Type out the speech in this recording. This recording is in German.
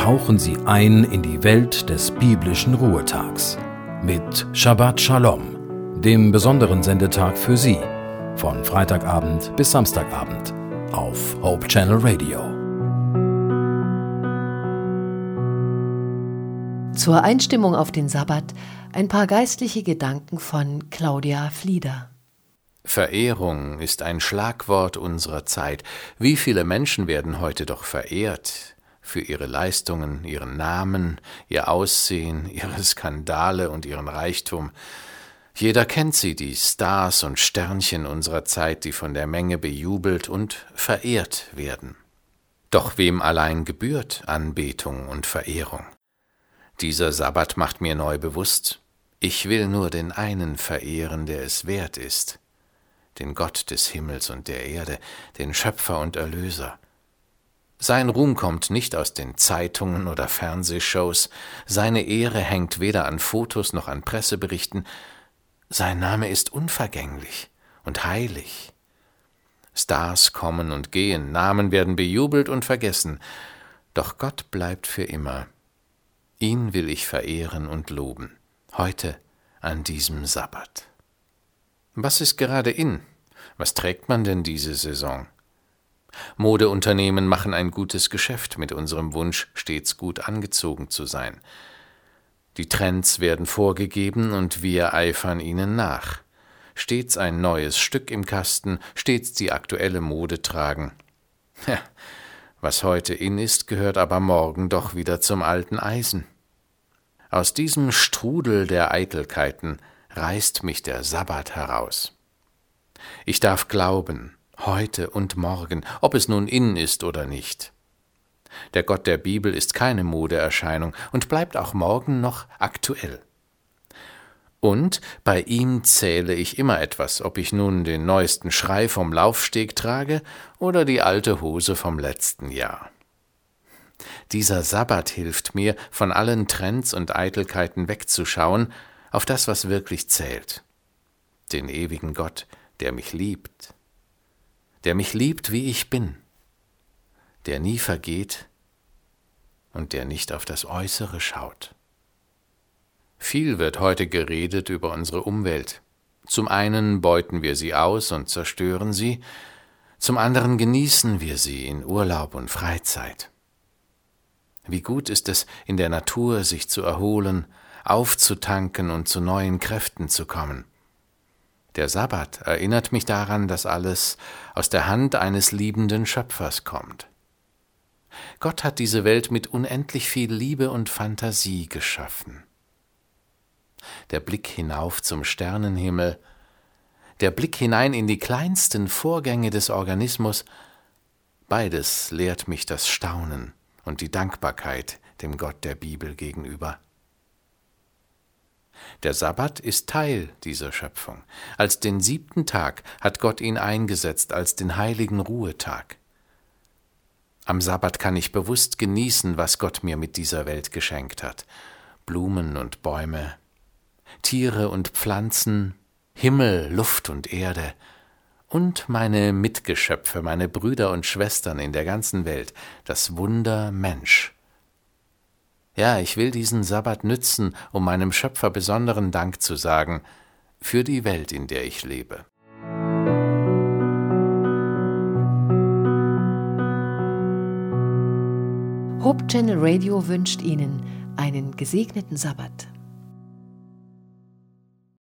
tauchen Sie ein in die Welt des biblischen Ruhetags mit Shabbat Shalom, dem besonderen Sendetag für Sie, von Freitagabend bis Samstagabend auf Hope Channel Radio. Zur Einstimmung auf den Sabbat ein paar geistliche Gedanken von Claudia Flieder. Verehrung ist ein Schlagwort unserer Zeit. Wie viele Menschen werden heute doch verehrt für ihre Leistungen, ihren Namen, ihr Aussehen, ihre Skandale und ihren Reichtum. Jeder kennt sie, die Stars und Sternchen unserer Zeit, die von der Menge bejubelt und verehrt werden. Doch wem allein gebührt Anbetung und Verehrung? Dieser Sabbat macht mir neu bewusst, ich will nur den einen verehren, der es wert ist den Gott des Himmels und der Erde, den Schöpfer und Erlöser. Sein Ruhm kommt nicht aus den Zeitungen oder Fernsehshows, seine Ehre hängt weder an Fotos noch an Presseberichten, sein Name ist unvergänglich und heilig. Stars kommen und gehen, Namen werden bejubelt und vergessen, doch Gott bleibt für immer. Ihn will ich verehren und loben, heute an diesem Sabbat. Was ist gerade in? Was trägt man denn diese Saison? Modeunternehmen machen ein gutes Geschäft mit unserem Wunsch, stets gut angezogen zu sein. Die Trends werden vorgegeben und wir eifern ihnen nach. Stets ein neues Stück im Kasten, stets die aktuelle Mode tragen. Ja, was heute in ist, gehört aber morgen doch wieder zum alten Eisen. Aus diesem Strudel der Eitelkeiten reißt mich der Sabbat heraus. Ich darf glauben, heute und morgen, ob es nun innen ist oder nicht. Der Gott der Bibel ist keine Modeerscheinung und bleibt auch morgen noch aktuell. Und bei ihm zähle ich immer etwas, ob ich nun den neuesten Schrei vom Laufsteg trage oder die alte Hose vom letzten Jahr. Dieser Sabbat hilft mir, von allen Trends und Eitelkeiten wegzuschauen auf das, was wirklich zählt, den ewigen Gott, der mich liebt, der mich liebt, wie ich bin, der nie vergeht und der nicht auf das Äußere schaut. Viel wird heute geredet über unsere Umwelt. Zum einen beuten wir sie aus und zerstören sie, zum anderen genießen wir sie in Urlaub und Freizeit. Wie gut ist es, in der Natur sich zu erholen, aufzutanken und zu neuen Kräften zu kommen. Der Sabbat erinnert mich daran, dass alles aus der Hand eines liebenden Schöpfers kommt. Gott hat diese Welt mit unendlich viel Liebe und Fantasie geschaffen. Der Blick hinauf zum Sternenhimmel, der Blick hinein in die kleinsten Vorgänge des Organismus, beides lehrt mich das Staunen und die Dankbarkeit dem Gott der Bibel gegenüber. Der Sabbat ist Teil dieser Schöpfung. Als den siebten Tag hat Gott ihn eingesetzt als den heiligen Ruhetag. Am Sabbat kann ich bewusst genießen, was Gott mir mit dieser Welt geschenkt hat. Blumen und Bäume, Tiere und Pflanzen, Himmel, Luft und Erde und meine Mitgeschöpfe, meine Brüder und Schwestern in der ganzen Welt, das Wunder Mensch. Ja, ich will diesen Sabbat nützen, um meinem Schöpfer besonderen Dank zu sagen für die Welt, in der ich lebe. Hope Channel Radio wünscht Ihnen einen gesegneten Sabbat.